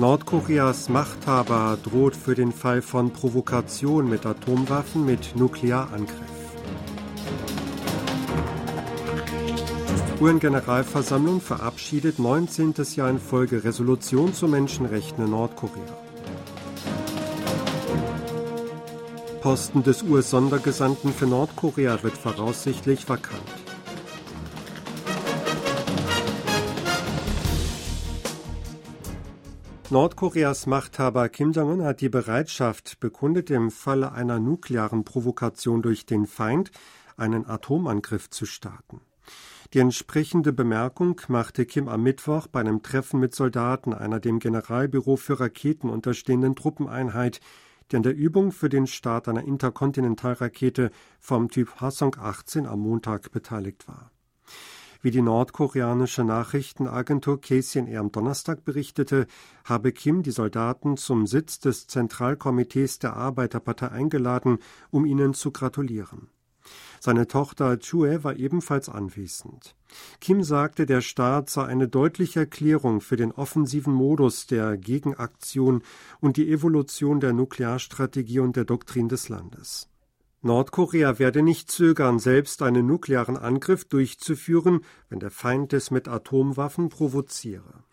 Nordkoreas Machthaber droht für den Fall von Provokation mit Atomwaffen mit Nuklearangriff. UN-Generalversammlung verabschiedet 19. Jahr in Folge Resolution zu Menschenrechten in Nordkorea. Posten des US-Sondergesandten für Nordkorea wird voraussichtlich vakant. Nordkoreas Machthaber Kim Jong-un hat die Bereitschaft bekundet, im Falle einer nuklearen Provokation durch den Feind einen Atomangriff zu starten. Die entsprechende Bemerkung machte Kim am Mittwoch bei einem Treffen mit Soldaten einer dem Generalbüro für Raketen unterstehenden Truppeneinheit, die an der Übung für den Start einer Interkontinentalrakete vom Typ Hwasong 18 am Montag beteiligt war. Wie die nordkoreanische Nachrichtenagentur KCNA am Donnerstag berichtete, habe Kim die Soldaten zum Sitz des Zentralkomitees der Arbeiterpartei eingeladen, um ihnen zu gratulieren. Seine Tochter Chue war ebenfalls anwesend. Kim sagte, der Staat sei eine deutliche Erklärung für den offensiven Modus der Gegenaktion und die Evolution der Nuklearstrategie und der Doktrin des Landes. Nordkorea werde nicht zögern, selbst einen nuklearen Angriff durchzuführen, wenn der Feind es mit Atomwaffen provoziere.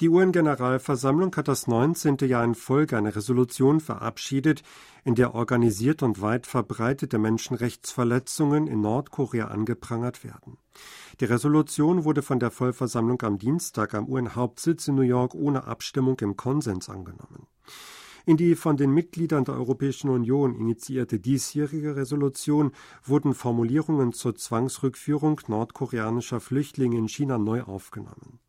Die UN-Generalversammlung hat das 19. Jahr in Folge eine Resolution verabschiedet, in der organisiert und weit verbreitete Menschenrechtsverletzungen in Nordkorea angeprangert werden. Die Resolution wurde von der Vollversammlung am Dienstag am UN-Hauptsitz in New York ohne Abstimmung im Konsens angenommen. In die von den Mitgliedern der Europäischen Union initiierte diesjährige Resolution wurden Formulierungen zur Zwangsrückführung nordkoreanischer Flüchtlinge in China neu aufgenommen.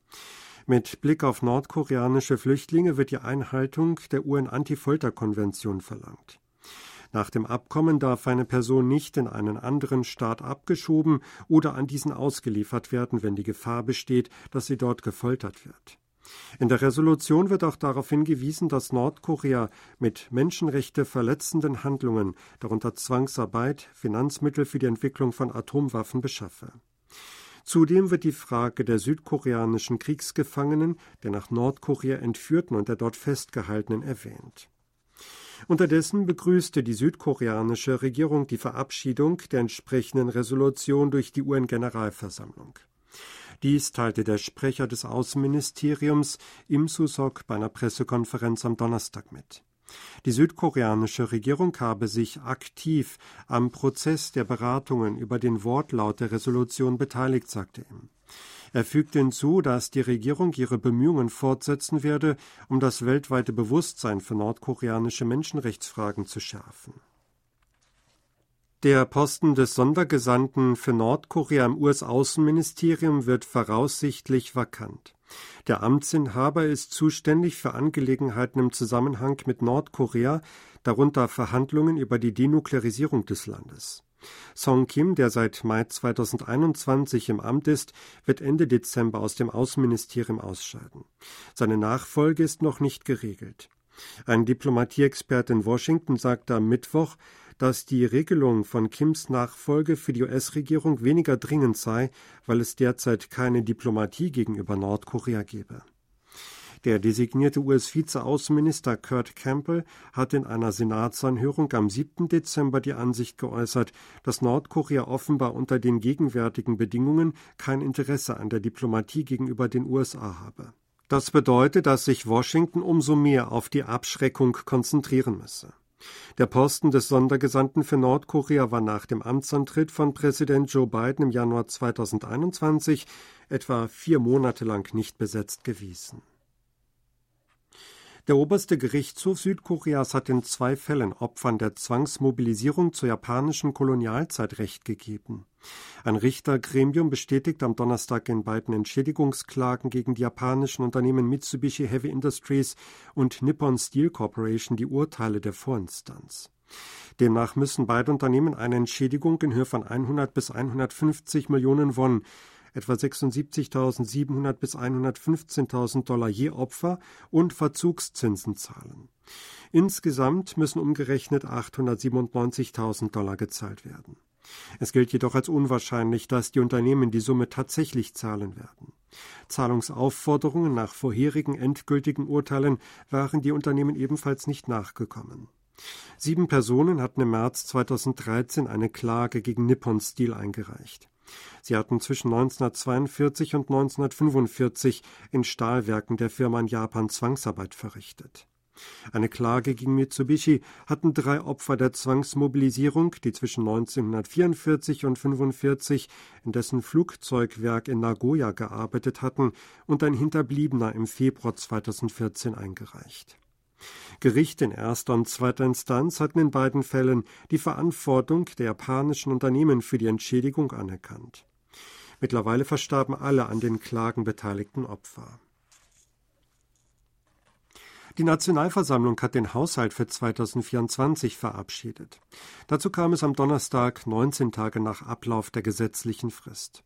Mit Blick auf nordkoreanische Flüchtlinge wird die Einhaltung der UN-Anti-Folter-Konvention verlangt. Nach dem Abkommen darf eine Person nicht in einen anderen Staat abgeschoben oder an diesen ausgeliefert werden, wenn die Gefahr besteht, dass sie dort gefoltert wird. In der Resolution wird auch darauf hingewiesen, dass Nordkorea mit Menschenrechte verletzenden Handlungen, darunter Zwangsarbeit, Finanzmittel für die Entwicklung von Atomwaffen beschaffe. Zudem wird die Frage der südkoreanischen Kriegsgefangenen, der nach Nordkorea entführten und der dort festgehaltenen erwähnt. Unterdessen begrüßte die südkoreanische Regierung die Verabschiedung der entsprechenden Resolution durch die UN-Generalversammlung. Dies teilte der Sprecher des Außenministeriums Im Susok bei einer Pressekonferenz am Donnerstag mit. Die südkoreanische Regierung habe sich aktiv am Prozess der Beratungen über den Wortlaut der Resolution beteiligt, sagte er. Er fügte hinzu, dass die Regierung ihre Bemühungen fortsetzen werde, um das weltweite Bewusstsein für nordkoreanische Menschenrechtsfragen zu schärfen. Der Posten des Sondergesandten für Nordkorea im US-Außenministerium wird voraussichtlich vakant. Der Amtsinhaber ist zuständig für Angelegenheiten im Zusammenhang mit Nordkorea, darunter Verhandlungen über die Denuklearisierung des Landes. Song Kim, der seit Mai 2021 im Amt ist, wird Ende Dezember aus dem Außenministerium ausscheiden. Seine Nachfolge ist noch nicht geregelt. Ein Diplomatieexperte in Washington sagte am Mittwoch, dass die Regelung von Kims Nachfolge für die US-Regierung weniger dringend sei, weil es derzeit keine Diplomatie gegenüber Nordkorea gebe. Der designierte US-Vizeaußenminister Kurt Campbell hat in einer Senatsanhörung am 7. Dezember die Ansicht geäußert, dass Nordkorea offenbar unter den gegenwärtigen Bedingungen kein Interesse an der Diplomatie gegenüber den USA habe. Das bedeutet, dass sich Washington umso mehr auf die Abschreckung konzentrieren müsse. Der Posten des Sondergesandten für Nordkorea war nach dem Amtsantritt von Präsident Joe Biden im Januar 2021 etwa vier Monate lang nicht besetzt gewesen. Der oberste Gerichtshof Südkoreas hat in zwei Fällen Opfern der Zwangsmobilisierung zur japanischen Kolonialzeit Recht gegeben. Ein Richtergremium bestätigt am Donnerstag in beiden Entschädigungsklagen gegen die japanischen Unternehmen Mitsubishi Heavy Industries und Nippon Steel Corporation die Urteile der Vorinstanz. Demnach müssen beide Unternehmen eine Entschädigung in Höhe von 100 bis 150 Millionen Won etwa 76.700 bis 115.000 Dollar je Opfer und Verzugszinsen zahlen. Insgesamt müssen umgerechnet 897.000 Dollar gezahlt werden. Es gilt jedoch als unwahrscheinlich, dass die Unternehmen die Summe tatsächlich zahlen werden. Zahlungsaufforderungen nach vorherigen endgültigen Urteilen waren die Unternehmen ebenfalls nicht nachgekommen. Sieben Personen hatten im März 2013 eine Klage gegen Nippon Steel eingereicht. Sie hatten zwischen 1942 und 1945 in Stahlwerken der Firma in Japan Zwangsarbeit verrichtet. Eine Klage gegen Mitsubishi hatten drei Opfer der Zwangsmobilisierung, die zwischen 1944 und 1945 in dessen Flugzeugwerk in Nagoya gearbeitet hatten, und ein Hinterbliebener im Februar 2014 eingereicht. Gerichte in erster und zweiter Instanz hatten in beiden Fällen die Verantwortung der japanischen Unternehmen für die Entschädigung anerkannt. Mittlerweile verstarben alle an den Klagen beteiligten Opfer. Die Nationalversammlung hat den Haushalt für 2024 verabschiedet. Dazu kam es am Donnerstag, 19 Tage nach Ablauf der gesetzlichen Frist.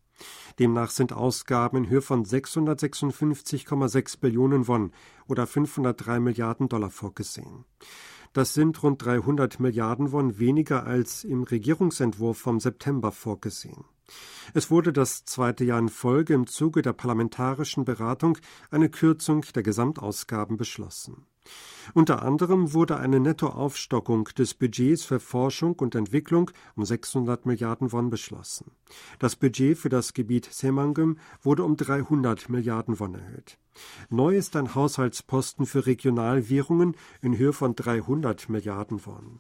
Demnach sind Ausgaben in Höhe von 656,6 Billionen Won oder 503 Milliarden Dollar vorgesehen. Das sind rund 300 Milliarden Won weniger als im Regierungsentwurf vom September vorgesehen. Es wurde das zweite Jahr in Folge im Zuge der parlamentarischen Beratung eine Kürzung der Gesamtausgaben beschlossen. Unter anderem wurde eine Nettoaufstockung des Budgets für Forschung und Entwicklung um 600 Milliarden Won beschlossen. Das Budget für das Gebiet Semangum wurde um 300 Milliarden Won erhöht. Neu ist ein Haushaltsposten für Regionalwährungen in Höhe von 300 Milliarden Won.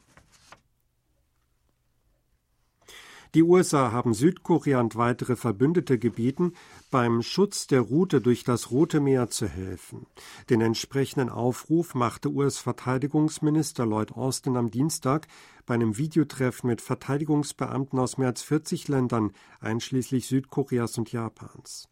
Die USA haben Südkorea und weitere Verbündete gebeten, beim Schutz der Route durch das Rote Meer zu helfen. Den entsprechenden Aufruf machte US-Verteidigungsminister Lloyd Austin am Dienstag bei einem Videotreffen mit Verteidigungsbeamten aus mehr als 40 Ländern, einschließlich Südkoreas und Japans.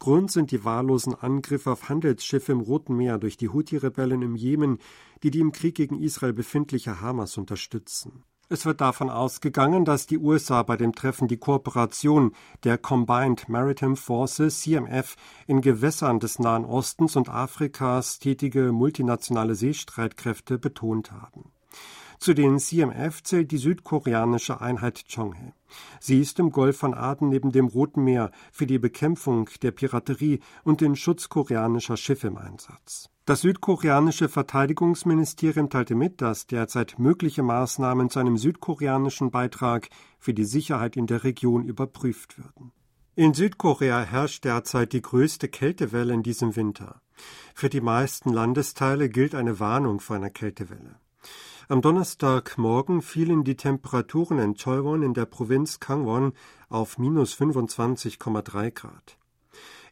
Grund sind die wahllosen Angriffe auf Handelsschiffe im Roten Meer durch die Houthi-Rebellen im Jemen, die die im Krieg gegen Israel befindliche Hamas unterstützen. Es wird davon ausgegangen, dass die USA bei dem Treffen die Kooperation der Combined Maritime Forces CMF in Gewässern des Nahen Ostens und Afrikas tätige multinationale Seestreitkräfte betont haben. Zu den CMF zählt die südkoreanische Einheit Chonghae. Sie ist im Golf von Aden neben dem Roten Meer für die Bekämpfung der Piraterie und den Schutz koreanischer Schiffe im Einsatz. Das südkoreanische Verteidigungsministerium teilte mit, dass derzeit mögliche Maßnahmen zu einem südkoreanischen Beitrag für die Sicherheit in der Region überprüft würden. In Südkorea herrscht derzeit die größte Kältewelle in diesem Winter. Für die meisten Landesteile gilt eine Warnung vor einer Kältewelle. Am Donnerstagmorgen fielen die Temperaturen in Choiwon in der Provinz Kangwon auf minus 25,3 Grad.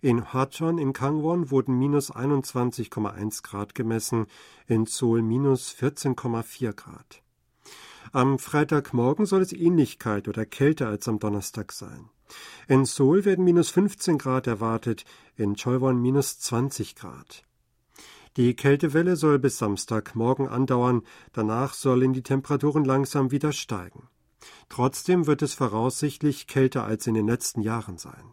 In Hachon in Kangwon wurden minus 21,1 Grad gemessen, in Seoul minus 14,4 Grad. Am Freitagmorgen soll es Ähnlichkeit oder kälter als am Donnerstag sein. In Seoul werden minus 15 Grad erwartet, in Choiwon minus 20 Grad. Die Kältewelle soll bis Samstagmorgen andauern, danach sollen die Temperaturen langsam wieder steigen. Trotzdem wird es voraussichtlich kälter als in den letzten Jahren sein.